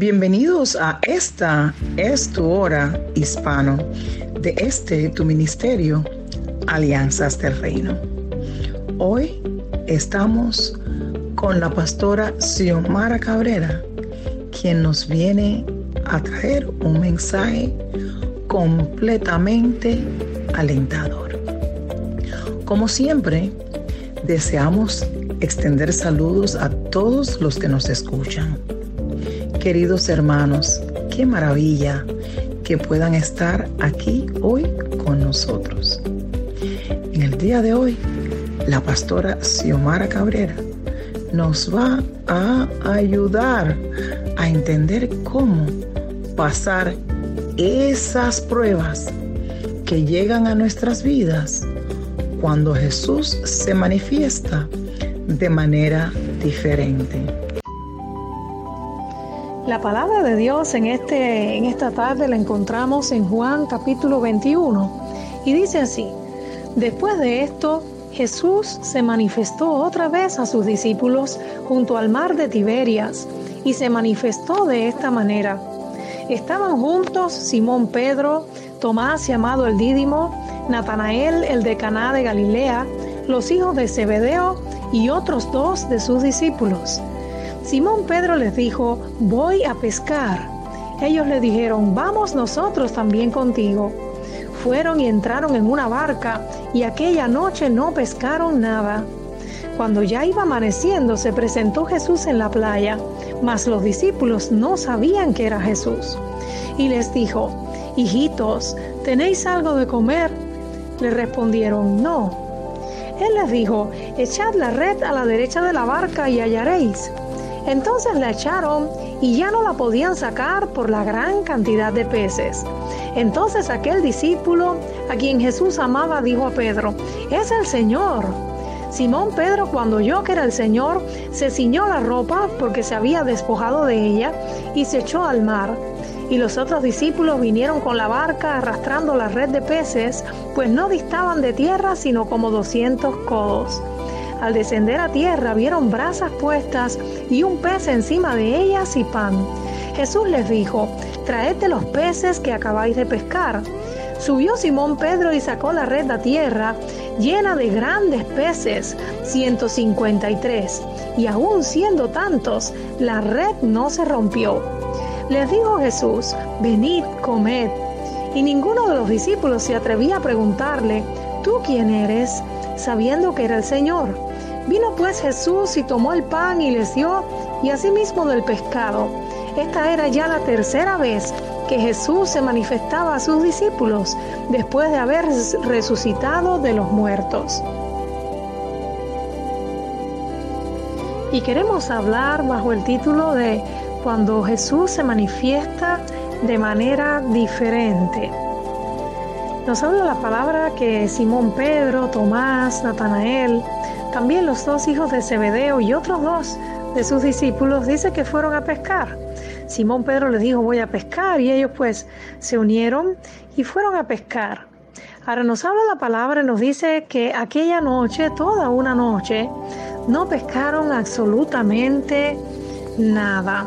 Bienvenidos a esta es tu hora hispano de este tu ministerio Alianzas del Reino. Hoy estamos con la pastora Xiomara Cabrera, quien nos viene a traer un mensaje completamente alentador. Como siempre, deseamos extender saludos a todos los que nos escuchan Queridos hermanos, qué maravilla que puedan estar aquí hoy con nosotros. En el día de hoy, la pastora Xiomara Cabrera nos va a ayudar a entender cómo pasar esas pruebas que llegan a nuestras vidas cuando Jesús se manifiesta de manera diferente. La palabra de Dios en, este, en esta tarde la encontramos en Juan capítulo 21 y dice así, después de esto Jesús se manifestó otra vez a sus discípulos junto al mar de Tiberias y se manifestó de esta manera. Estaban juntos Simón Pedro, Tomás llamado el Dídimo, Natanael el de Caná de Galilea, los hijos de Zebedeo y otros dos de sus discípulos. Simón Pedro les dijo, voy a pescar. Ellos le dijeron, vamos nosotros también contigo. Fueron y entraron en una barca y aquella noche no pescaron nada. Cuando ya iba amaneciendo se presentó Jesús en la playa, mas los discípulos no sabían que era Jesús. Y les dijo, hijitos, ¿tenéis algo de comer? Le respondieron, no. Él les dijo, echad la red a la derecha de la barca y hallaréis. Entonces la echaron y ya no la podían sacar por la gran cantidad de peces. Entonces aquel discípulo a quien Jesús amaba dijo a Pedro, es el Señor. Simón Pedro cuando oyó que era el Señor, se ciñó la ropa porque se había despojado de ella y se echó al mar. Y los otros discípulos vinieron con la barca arrastrando la red de peces, pues no distaban de tierra sino como doscientos codos. Al descender a tierra vieron brasas puestas y un pez encima de ellas y pan. Jesús les dijo, traed los peces que acabáis de pescar. Subió Simón Pedro y sacó la red a tierra, llena de grandes peces, 153, y aún siendo tantos, la red no se rompió. Les dijo Jesús, venid, comed. Y ninguno de los discípulos se atrevía a preguntarle, ¿tú quién eres? sabiendo que era el Señor. Vino pues Jesús y tomó el pan y les dio, y asimismo del pescado. Esta era ya la tercera vez que Jesús se manifestaba a sus discípulos después de haber resucitado de los muertos. Y queremos hablar bajo el título de Cuando Jesús se manifiesta de manera diferente. Nos habla la palabra que Simón Pedro, Tomás, Natanael, también los dos hijos de Zebedeo y otros dos de sus discípulos dice que fueron a pescar. Simón Pedro les dijo voy a pescar y ellos pues se unieron y fueron a pescar. Ahora nos habla la palabra y nos dice que aquella noche, toda una noche, no pescaron absolutamente nada.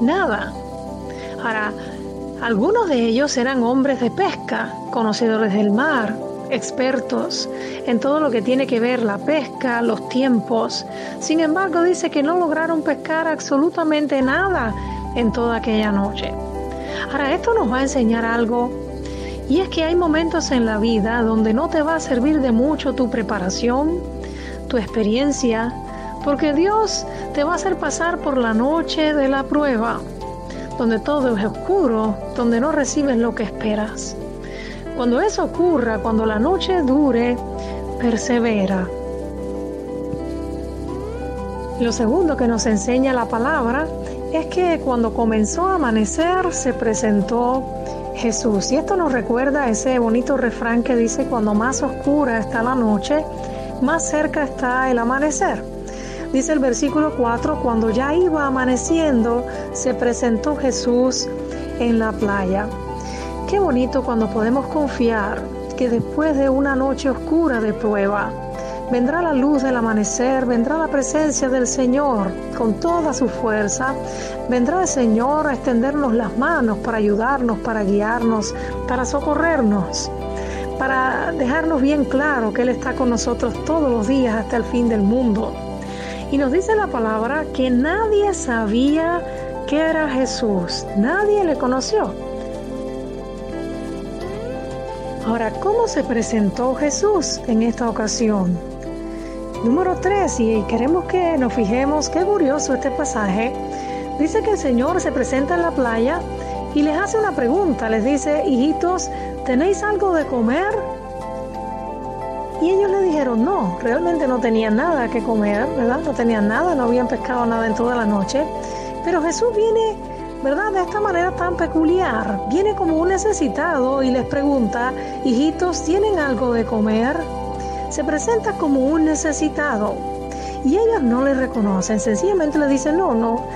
Nada. Ahora, algunos de ellos eran hombres de pesca, conocedores del mar, expertos en todo lo que tiene que ver la pesca, los tiempos. Sin embargo, dice que no lograron pescar absolutamente nada en toda aquella noche. Ahora, esto nos va a enseñar algo y es que hay momentos en la vida donde no te va a servir de mucho tu preparación, tu experiencia, porque Dios te va a hacer pasar por la noche de la prueba, donde todo es oscuro, donde no recibes lo que esperas. Cuando eso ocurra, cuando la noche dure, persevera. Lo segundo que nos enseña la palabra es que cuando comenzó a amanecer se presentó Jesús. Y esto nos recuerda ese bonito refrán que dice, cuando más oscura está la noche, más cerca está el amanecer. Dice el versículo 4, cuando ya iba amaneciendo, se presentó Jesús en la playa. Qué bonito cuando podemos confiar que después de una noche oscura de prueba, vendrá la luz del amanecer, vendrá la presencia del Señor con toda su fuerza, vendrá el Señor a extendernos las manos para ayudarnos, para guiarnos, para socorrernos, para dejarnos bien claro que Él está con nosotros todos los días hasta el fin del mundo. Y nos dice la palabra que nadie sabía que era Jesús, nadie le conoció. Ahora, ¿cómo se presentó Jesús en esta ocasión? Número 3, y queremos que nos fijemos, qué curioso este pasaje, dice que el Señor se presenta en la playa y les hace una pregunta, les dice, hijitos, ¿tenéis algo de comer? Y ellos le dijeron, no, realmente no tenían nada que comer, ¿verdad? No tenían nada, no habían pescado nada en toda la noche. Pero Jesús viene ¿verdad? De esta manera tan peculiar. Viene como un necesitado y les pregunta, hijitos, ¿tienen algo de comer? Se presenta como un necesitado y ellos no le reconocen, sencillamente le dicen, no, no,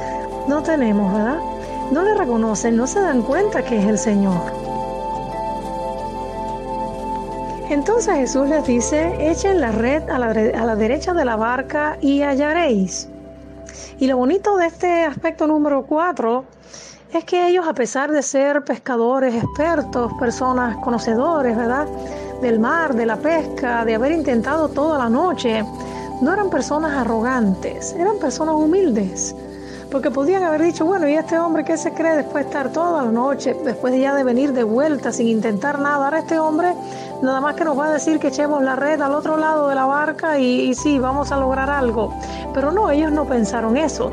no tenemos, ¿verdad? No le reconocen, no se dan cuenta que es el Señor. Entonces Jesús les dice, echen la red a la, derecha de la barca y hallaréis. Y lo bonito de este aspecto número cuatro es que ellos, a pesar de ser pescadores expertos, personas conocedores, ¿verdad? Del mar, de la pesca, de haber intentado toda la noche, no eran personas arrogantes, eran personas humildes. Porque podían haber dicho, bueno, ¿y este hombre qué se cree después de estar toda la noche, después de ya de venir de vuelta sin intentar nada? Ahora este hombre nada más que nos va a decir que echemos la red al otro lado de la barca y, y sí, vamos a lograr algo. Pero no, ellos no pensaron eso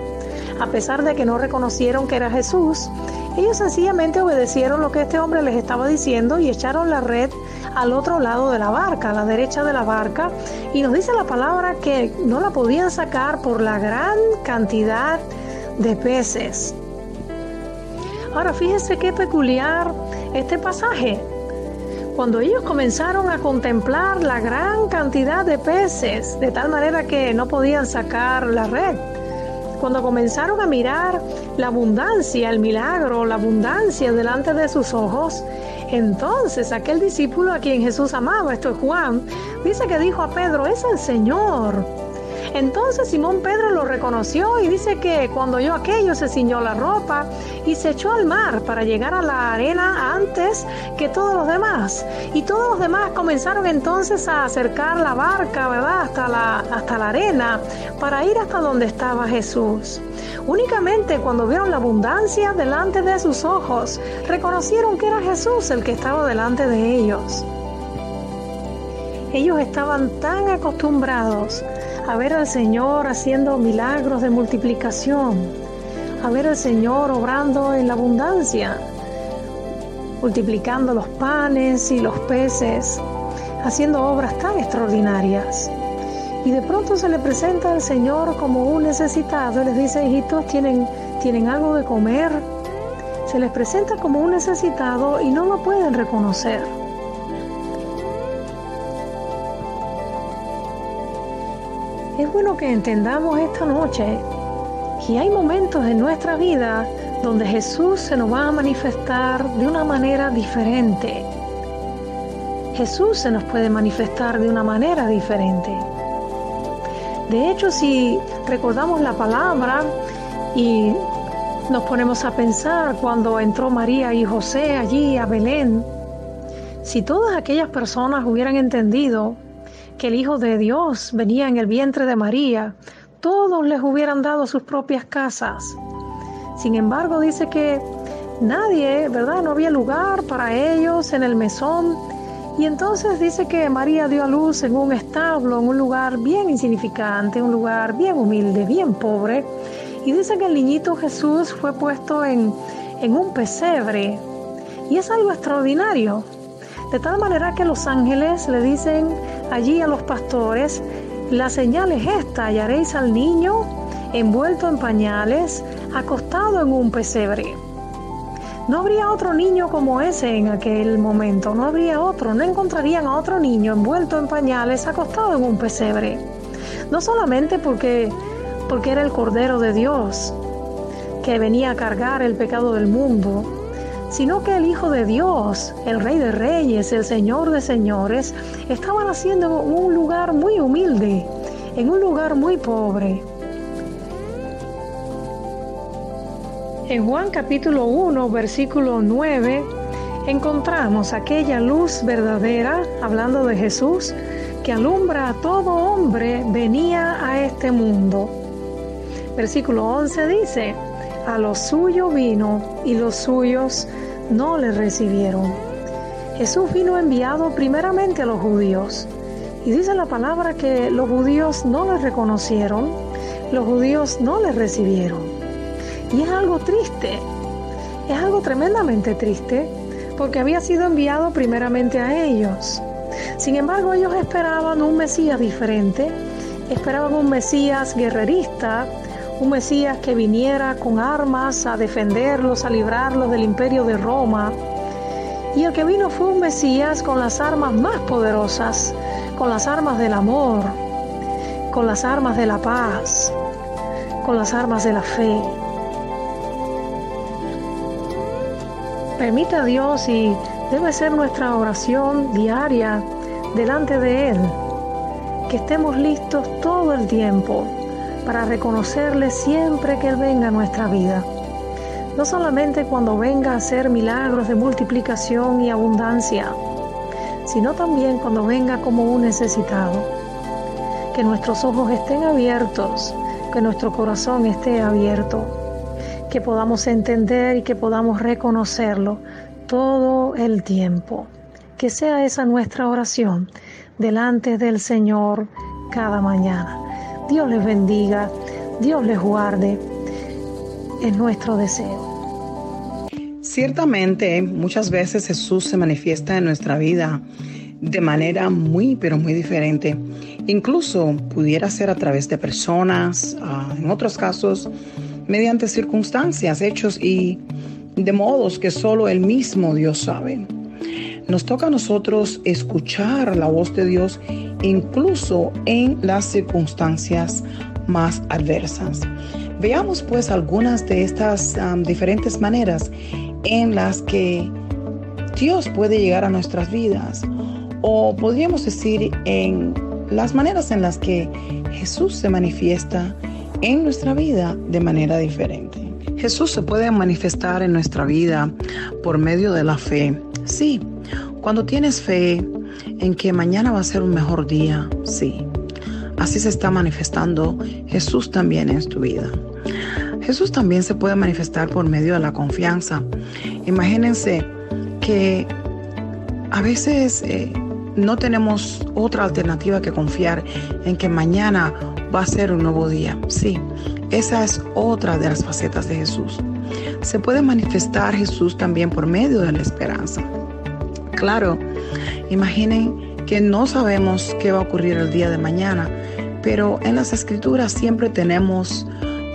a pesar de que no reconocieron que era Jesús, ellos sencillamente obedecieron lo que este hombre les estaba diciendo y echaron la red al otro lado de la barca, a la derecha de la barca, y nos dice la palabra que no la podían sacar por la gran cantidad de peces. Ahora fíjense qué peculiar este pasaje. Cuando ellos comenzaron a contemplar la gran cantidad de peces, de tal manera que no podían sacar la red, cuando comenzaron a mirar la abundancia, el milagro, la abundancia delante de sus ojos, entonces aquel discípulo a quien Jesús amaba, esto es Juan, dice que dijo a Pedro, es el Señor. Entonces Simón Pedro lo reconoció y dice que cuando oyó aquello se ciñó la ropa y se echó al mar para llegar a la arena antes que todos los demás. Y todos los demás comenzaron entonces a acercar la barca, ¿verdad? Hasta la, hasta la arena para ir hasta donde estaba Jesús. Únicamente cuando vieron la abundancia delante de sus ojos, reconocieron que era Jesús el que estaba delante de ellos. Ellos estaban tan acostumbrados a ver al Señor haciendo milagros de multiplicación, a ver al Señor obrando en la abundancia, multiplicando los panes y los peces, haciendo obras tan extraordinarias. Y de pronto se le presenta al Señor como un necesitado y les dice, hijitos, ¿tienen, ¿tienen algo de comer? Se les presenta como un necesitado y no lo pueden reconocer. Es bueno que entendamos esta noche que hay momentos en nuestra vida donde Jesús se nos va a manifestar de una manera diferente. Jesús se nos puede manifestar de una manera diferente. De hecho, si recordamos la palabra y nos ponemos a pensar cuando entró María y José allí a Belén, si todas aquellas personas hubieran entendido que el Hijo de Dios venía en el vientre de María, todos les hubieran dado sus propias casas. Sin embargo, dice que nadie, ¿verdad? No había lugar para ellos en el mesón. Y entonces dice que María dio a luz en un establo, en un lugar bien insignificante, un lugar bien humilde, bien pobre. Y dice que el niñito Jesús fue puesto en, en un pesebre. Y es algo extraordinario. De tal manera que los ángeles le dicen allí a los pastores, la señal es esta, hallaréis al niño envuelto en pañales, acostado en un pesebre. No habría otro niño como ese en aquel momento, no habría otro, no encontrarían a otro niño envuelto en pañales, acostado en un pesebre. No solamente porque, porque era el Cordero de Dios, que venía a cargar el pecado del mundo, sino que el Hijo de Dios, el Rey de Reyes, el Señor de Señores, estaba naciendo en un lugar muy humilde, en un lugar muy pobre. En Juan capítulo 1, versículo 9, encontramos aquella luz verdadera, hablando de Jesús, que alumbra a todo hombre, venía a este mundo. Versículo 11 dice, a lo suyo vino y los suyos no le recibieron. Jesús vino enviado primeramente a los judíos. Y dice la palabra que los judíos no le reconocieron, los judíos no le recibieron. Y es algo triste, es algo tremendamente triste, porque había sido enviado primeramente a ellos. Sin embargo, ellos esperaban un Mesías diferente, esperaban un Mesías guerrerista, un Mesías que viniera con armas a defenderlos, a librarlos del imperio de Roma. Y el que vino fue un Mesías con las armas más poderosas, con las armas del amor, con las armas de la paz, con las armas de la fe. Permita a Dios y debe ser nuestra oración diaria delante de Él, que estemos listos todo el tiempo para reconocerle siempre que Él venga a nuestra vida. No solamente cuando venga a hacer milagros de multiplicación y abundancia, sino también cuando venga como un necesitado. Que nuestros ojos estén abiertos, que nuestro corazón esté abierto, que podamos entender y que podamos reconocerlo todo el tiempo. Que sea esa nuestra oración delante del Señor cada mañana. Dios les bendiga, Dios les guarde. Es nuestro deseo. Ciertamente, muchas veces Jesús se manifiesta en nuestra vida de manera muy, pero muy diferente. Incluso pudiera ser a través de personas, ah, en otros casos, mediante circunstancias, hechos y de modos que solo el mismo Dios sabe. Nos toca a nosotros escuchar la voz de Dios incluso en las circunstancias más adversas. Veamos pues algunas de estas diferentes maneras en las que Dios puede llegar a nuestras vidas o podríamos decir en las maneras en las que Jesús se manifiesta en nuestra vida de manera diferente. Jesús se puede manifestar en nuestra vida por medio de la fe. Sí, cuando tienes fe en que mañana va a ser un mejor día, sí. Así se está manifestando Jesús también en tu vida. Jesús también se puede manifestar por medio de la confianza. Imagínense que a veces eh, no tenemos otra alternativa que confiar en que mañana va a ser un nuevo día. Sí, esa es otra de las facetas de Jesús. Se puede manifestar Jesús también por medio de la esperanza. Claro, imaginen que no sabemos qué va a ocurrir el día de mañana, pero en las escrituras siempre tenemos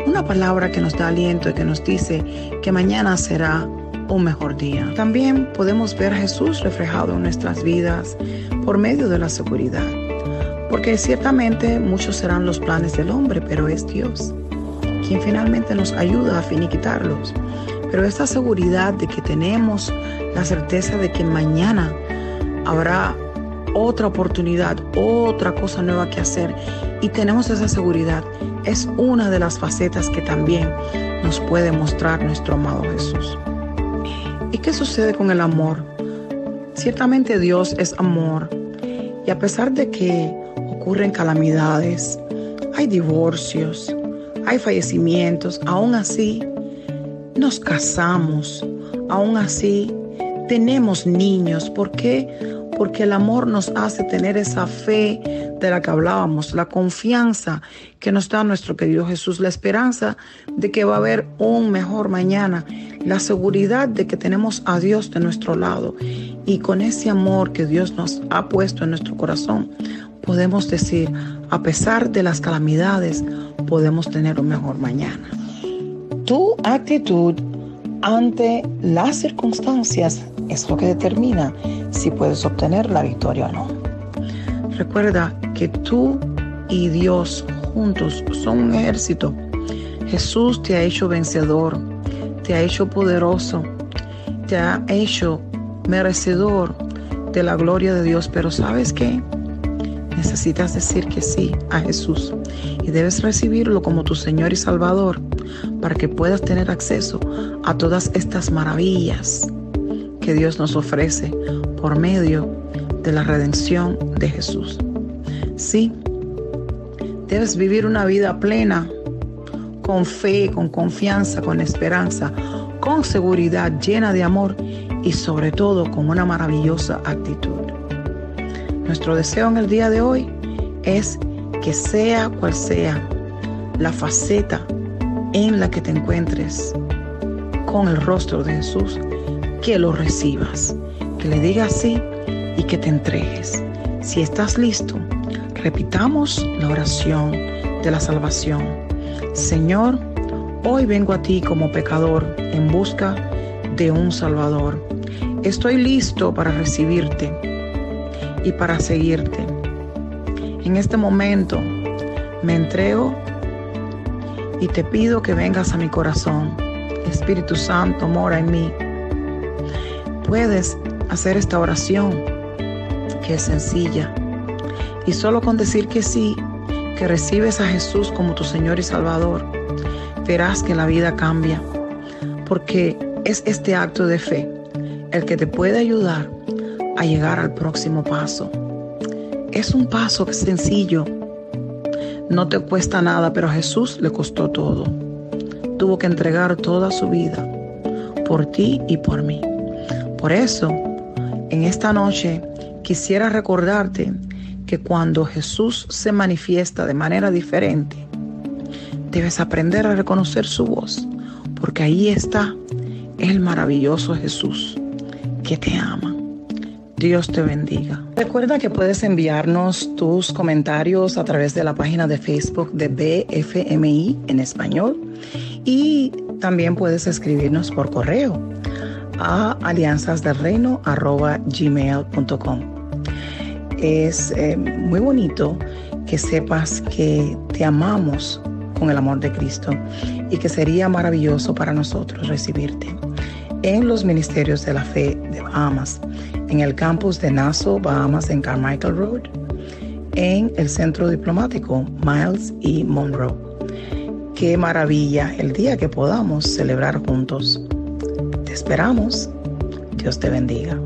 una palabra que nos da aliento y que nos dice que mañana será un mejor día. También podemos ver a Jesús reflejado en nuestras vidas por medio de la seguridad, porque ciertamente muchos serán los planes del hombre, pero es Dios quien finalmente nos ayuda a finiquitarlos. Pero esta seguridad de que tenemos la certeza de que mañana habrá otra oportunidad, otra cosa nueva que hacer y tenemos esa seguridad, es una de las facetas que también nos puede mostrar nuestro amado Jesús. ¿Y qué sucede con el amor? Ciertamente Dios es amor y a pesar de que ocurren calamidades, hay divorcios, hay fallecimientos, aún así nos casamos, aún así tenemos niños. ¿Por qué? Porque el amor nos hace tener esa fe de la que hablábamos, la confianza que nos da nuestro querido Jesús, la esperanza de que va a haber un mejor mañana, la seguridad de que tenemos a Dios de nuestro lado y con ese amor que Dios nos ha puesto en nuestro corazón, podemos decir, a pesar de las calamidades, podemos tener un mejor mañana. Tu actitud ante las circunstancias es lo que determina si puedes obtener la victoria o no. Recuerda que tú y Dios juntos son un ejército. Jesús te ha hecho vencedor, te ha hecho poderoso te ha hecho merecedor de la gloria de Dios, pero ¿sabes qué? Necesitas decir que sí a Jesús y debes recibirlo como tu Señor y Salvador para que puedas tener acceso a todas estas maravillas que Dios nos ofrece por medio de la redención de Jesús. Sí, debes vivir una vida plena, con fe, con confianza, con esperanza, con seguridad, llena de amor y sobre todo con una maravillosa actitud. Nuestro deseo en el día de hoy es que sea cual sea la faceta en la que te encuentres con el rostro de Jesús, que lo recibas, que le digas sí y que te entregues. Si estás listo, repitamos la oración de la salvación. Señor, hoy vengo a ti como pecador en busca de un Salvador. Estoy listo para recibirte y para seguirte. En este momento me entrego y te pido que vengas a mi corazón. Espíritu Santo, mora en mí. Puedes hacer esta oración que es sencilla. Y solo con decir que sí, que recibes a Jesús como tu Señor y Salvador, verás que la vida cambia. Porque es este acto de fe el que te puede ayudar a llegar al próximo paso. Es un paso sencillo, no te cuesta nada, pero a Jesús le costó todo. Tuvo que entregar toda su vida por ti y por mí. Por eso, en esta noche quisiera recordarte que cuando Jesús se manifiesta de manera diferente, debes aprender a reconocer su voz, porque ahí está el maravilloso Jesús que te ama. Dios te bendiga. Recuerda que puedes enviarnos tus comentarios a través de la página de Facebook de BFMI en español y también puedes escribirnos por correo a alianzasdelreino.gmail.com. Es eh, muy bonito que sepas que te amamos con el amor de Cristo y que sería maravilloso para nosotros recibirte en los ministerios de la fe de Bahamas, en el campus de Nassau, Bahamas, en Carmichael Road, en el centro diplomático Miles y Monroe. Qué maravilla el día que podamos celebrar juntos. Te esperamos. Dios te bendiga.